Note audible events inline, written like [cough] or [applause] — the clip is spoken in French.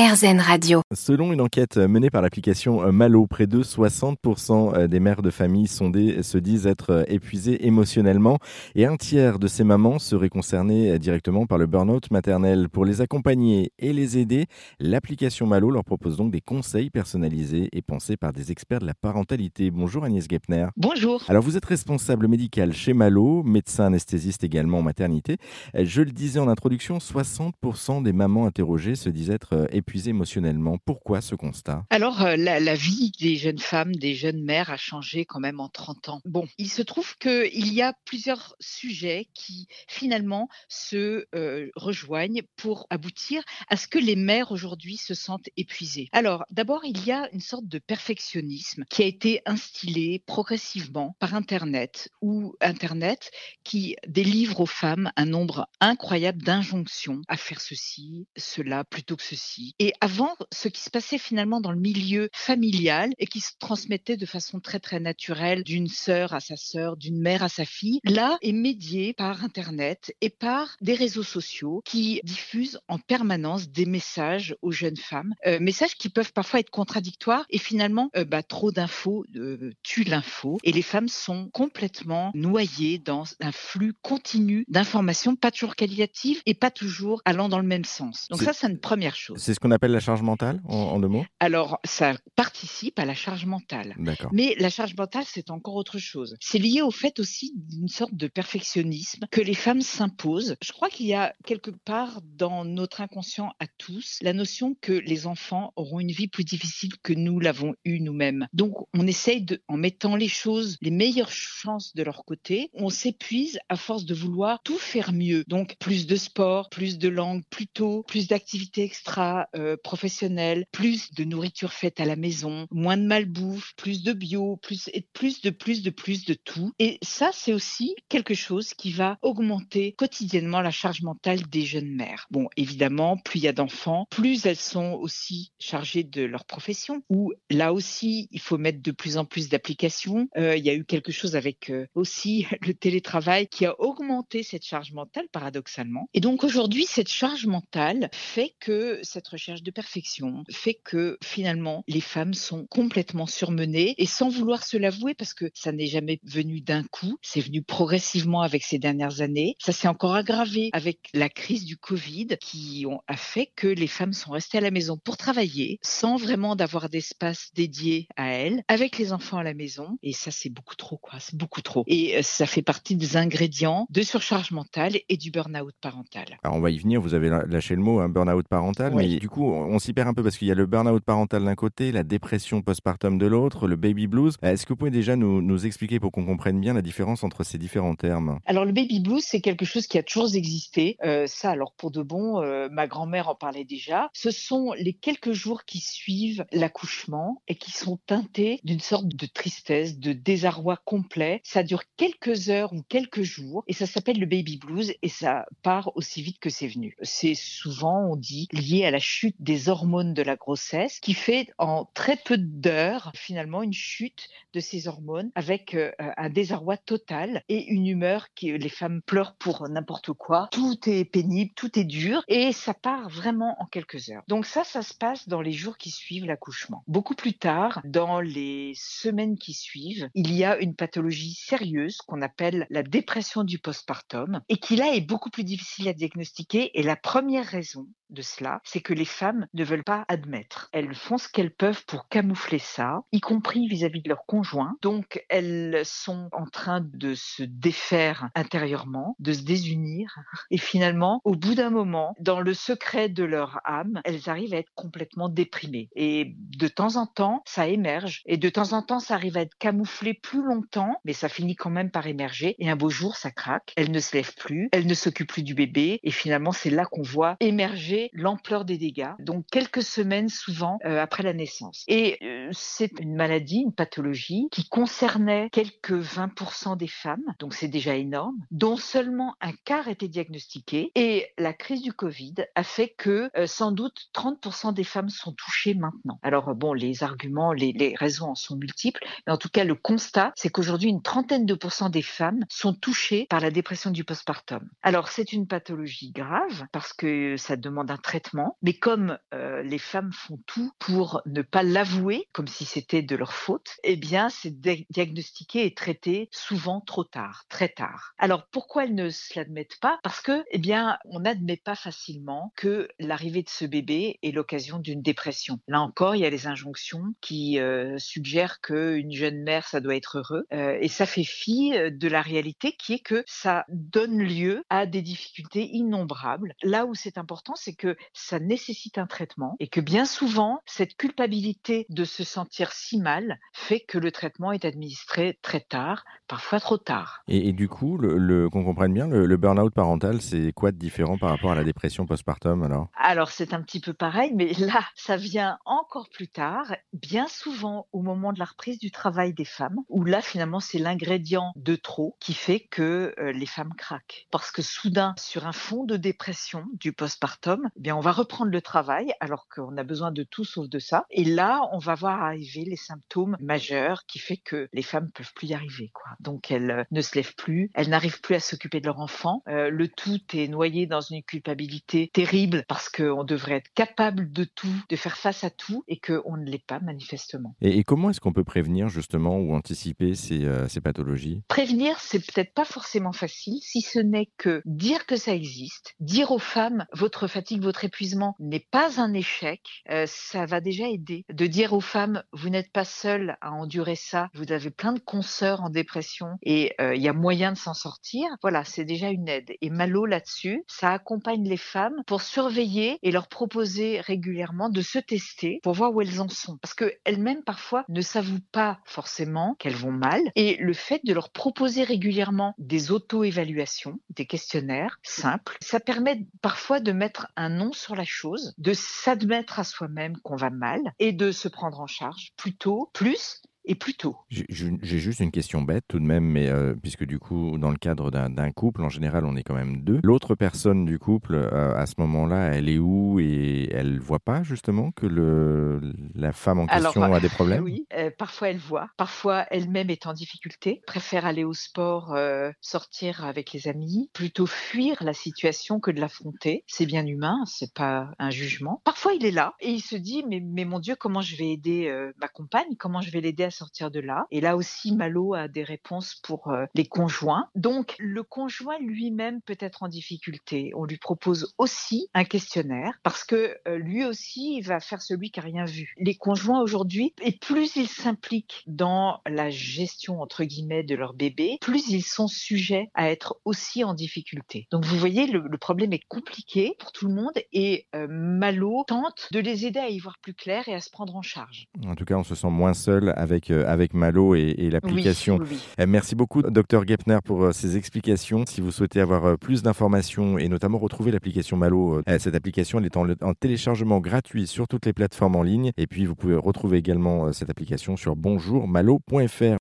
RZN Radio. Selon une enquête menée par l'application Malo, près de 60% des mères de famille sondées se disent être épuisées émotionnellement et un tiers de ces mamans seraient concernées directement par le burn-out maternel. Pour les accompagner et les aider, l'application Malo leur propose donc des conseils personnalisés et pensés par des experts de la parentalité. Bonjour Agnès Gepner. Bonjour. Alors vous êtes responsable médical chez Malo, médecin anesthésiste également en maternité. Je le disais en introduction, 60% des mamans interrogées se disent être épuisées émotionnellement. Pourquoi ce constat? Alors, euh, la, vie des jeunes femmes, des jeunes mères a changé quand même en 30 ans. Bon, il se trouve qu'il y a plusieurs sujets qui finalement se euh, rejoignent pour aboutir à ce que les mères aujourd'hui se sentent épuisées. Alors, d'abord, il y a une sorte de perfectionnisme qui a été instillé progressivement par Internet ou Internet qui délivre aux femmes un nombre incroyable d'injonctions à faire ceci, cela plutôt que ceci, et avant, ce qui se passait finalement dans le milieu familial et qui se transmettait de façon très très naturelle d'une sœur à sa sœur, d'une mère à sa fille, là est médié par Internet et par des réseaux sociaux qui diffusent en permanence des messages aux jeunes femmes, euh, messages qui peuvent parfois être contradictoires et finalement euh, bah, trop d'infos euh, tue l'info et les femmes sont complètement noyées dans un flux continu d'informations, pas toujours qualitatives et pas toujours allant dans le même sens. Donc ça, c'est une première chose. Ce qu'on appelle la charge mentale, en, deux mots? Alors, ça participe à la charge mentale. Mais la charge mentale, c'est encore autre chose. C'est lié au fait aussi d'une sorte de perfectionnisme que les femmes s'imposent. Je crois qu'il y a quelque part dans notre inconscient à tous la notion que les enfants auront une vie plus difficile que nous l'avons eue nous-mêmes. Donc, on essaye de, en mettant les choses, les meilleures chances de leur côté, on s'épuise à force de vouloir tout faire mieux. Donc, plus de sport, plus de langue plus tôt, plus d'activités extra euh, professionnelle, plus de nourriture faite à la maison, moins de malbouffe, plus de bio, plus et plus de plus de plus de tout. Et ça, c'est aussi quelque chose qui va augmenter quotidiennement la charge mentale des jeunes mères. Bon, évidemment, plus il y a d'enfants, plus elles sont aussi chargées de leur profession. Ou là aussi, il faut mettre de plus en plus d'applications. Euh, il y a eu quelque chose avec euh, aussi [laughs] le télétravail qui a augmenté cette charge mentale paradoxalement. Et donc aujourd'hui, cette charge mentale fait que cette recherche de perfection fait que finalement les femmes sont complètement surmenées et sans vouloir se l'avouer parce que ça n'est jamais venu d'un coup, c'est venu progressivement avec ces dernières années. Ça s'est encore aggravé avec la crise du Covid qui a fait que les femmes sont restées à la maison pour travailler sans vraiment d'avoir d'espace dédié à elles, avec les enfants à la maison. Et ça, c'est beaucoup trop, quoi. C'est beaucoup trop. Et euh, ça fait partie des ingrédients de surcharge mentale et du burn-out parental. Alors, on va y venir. Vous avez lâché le mot, un hein, burn-out parental. Mais du on s'y perd un peu parce qu'il y a le burn-out parental d'un côté, la dépression postpartum de l'autre, le baby blues. Est-ce que vous pouvez déjà nous, nous expliquer pour qu'on comprenne bien la différence entre ces différents termes? Alors le baby blues, c'est quelque chose qui a toujours existé. Euh, ça, alors pour de bon, euh, ma grand-mère en parlait déjà. Ce sont les quelques jours qui suivent l'accouchement et qui sont teintés d'une sorte de tristesse, de désarroi complet. Ça dure quelques heures ou quelques jours et ça s'appelle le baby blues et ça part aussi vite que c'est venu. C'est souvent, on dit, lié à la chute des hormones de la grossesse qui fait en très peu d'heures finalement une chute de ces hormones avec euh, un désarroi total et une humeur qui les femmes pleurent pour n'importe quoi. Tout est pénible, tout est dur et ça part vraiment en quelques heures. Donc ça, ça se passe dans les jours qui suivent l'accouchement. Beaucoup plus tard, dans les semaines qui suivent, il y a une pathologie sérieuse qu'on appelle la dépression du postpartum et qui là est beaucoup plus difficile à diagnostiquer et la première raison de cela, c'est que les femmes ne veulent pas admettre. Elles font ce qu'elles peuvent pour camoufler ça, y compris vis-à-vis de leur conjoint. Donc elles sont en train de se défaire intérieurement, de se désunir. [laughs] Et finalement, au bout d'un moment, dans le secret de leur âme, elles arrivent à être complètement déprimées. Et de temps en temps, ça émerge. Et de temps en temps, ça arrive à être camouflé plus longtemps, mais ça finit quand même par émerger. Et un beau jour, ça craque. Elles ne se lèvent plus, elles ne s'occupent plus du bébé. Et finalement, c'est là qu'on voit émerger l'ampleur des dégâts, donc quelques semaines souvent euh, après la naissance. Et euh, c'est une maladie, une pathologie qui concernait quelques 20% des femmes, donc c'est déjà énorme, dont seulement un quart était diagnostiqué. Et la crise du Covid a fait que euh, sans doute 30% des femmes sont touchées maintenant. Alors bon, les arguments, les, raisons en sont multiples, mais en tout cas le constat, c'est qu'aujourd'hui une trentaine de pourcents des femmes sont touchées par la dépression du postpartum. Alors c'est une pathologie grave parce que ça demande traitement, mais comme comme euh, les femmes font tout pour ne pas l'avouer, comme si c'était de leur faute, eh bien, c'est diagnostiqué et traité souvent trop tard, très tard. Alors, pourquoi elles ne se l'admettent pas? Parce que, eh bien, on n'admet pas facilement que l'arrivée de ce bébé est l'occasion d'une dépression. Là encore, il y a les injonctions qui euh, suggèrent qu'une jeune mère, ça doit être heureux, euh, et ça fait fi de la réalité qui est que ça donne lieu à des difficultés innombrables. Là où c'est important, c'est que ça nécessite un traitement et que bien souvent, cette culpabilité de se sentir si mal fait que le traitement est administré très tard, parfois trop tard. Et, du coup, le, qu'on comprenne bien, le, burn-out parental, c'est quoi de différent par rapport à la dépression postpartum alors? Alors c'est un petit peu pareil, mais là, ça vient encore plus tard, bien souvent au moment de la reprise du travail des femmes, où là finalement c'est l'ingrédient de trop qui fait que euh, les femmes craquent. Parce que soudain, sur un fond de dépression du postpartum, eh bien on va reprendre le travail alors qu'on a besoin de tout sauf de ça. Et là, on va voir arriver les symptômes majeurs qui fait que les femmes peuvent plus y arriver. Quoi. Donc elles euh, ne se lèvent plus, elles n'arrivent plus à s'occuper de leur enfant. Euh, le tout est noyé dans une culpabilité terrible parce qu'on devrait être capable de tout, de faire face à tout et qu'on ne l'est pas manifestement. Et, comment est-ce qu'on peut prévenir justement ou anticiper ces, euh, ces pathologies? Prévenir, c'est peut-être pas forcément facile, si ce n'est que dire que ça existe, dire aux femmes votre fatigue, votre épuisement n'est pas un échec, euh, ça va déjà aider. De dire aux femmes vous n'êtes pas seules à endurer ça, vous avez plein de consoeurs en dépression et euh, il y a moyen de s'en sortir. Voilà, c'est déjà une aide. Et Malo là-dessus, ça accompagne les femmes pour surveiller et leur proposer régulièrement de se tester pour voir où elles en sont. Parce qu'elles-mêmes parfois ne s'avouent pas forcément qu'elles vont mal. Et le fait de leur proposer régulièrement des auto-évaluations, des questionnaires simples, ça permet parfois de mettre un nom sur la chose, de s'admettre à soi-même qu'on va mal et de se prendre en charge plutôt, plus et plus tôt. J'ai juste une question bête tout de même, mais euh, puisque du coup, dans le cadre d'un couple, en général, on est quand même deux. L'autre personne du couple, euh, à ce moment-là, elle est où et elle voit pas justement que le, la femme en question a des problèmes? Oui, euh, parfois elle voit, parfois elle-même est en difficulté, préfère aller au sport, sortir avec les amis, plutôt fuir la situation que de l'affronter. C'est bien humain, c'est pas un jugement. Parfois il est là et il se dit mais, mais mon Dieu, comment je vais aider ma compagne? Comment je vais l'aider à sortir de là. Et là aussi, Malo a des réponses pour euh, les conjoints. Donc, le conjoint lui-même peut être en difficulté. On lui propose aussi un questionnaire parce que euh, lui aussi, il va faire celui qui a rien vu. Les conjoints aujourd'hui, et plus ils s'impliquent dans la gestion entre guillemets de leur bébé, plus ils sont sujets à être aussi en difficulté. Donc, vous voyez, le, problème est compliqué pour tout le monde et euh, Malo tente de les aider à y voir plus clair et à se prendre en charge. En tout cas, on se sent moins seul avec avec, Malo et, l'application. Eh, merci beaucoup, Dr Gepner, pour euh, ces explications. Si vous souhaitez avoir euh, plus d'informations et notamment retrouver l'application Malo, euh, cette application elle est en, en, téléchargement gratuit sur toutes les plateformes en ligne. Et puis, vous pouvez retrouver également cette application sur bonjourmalo.fr.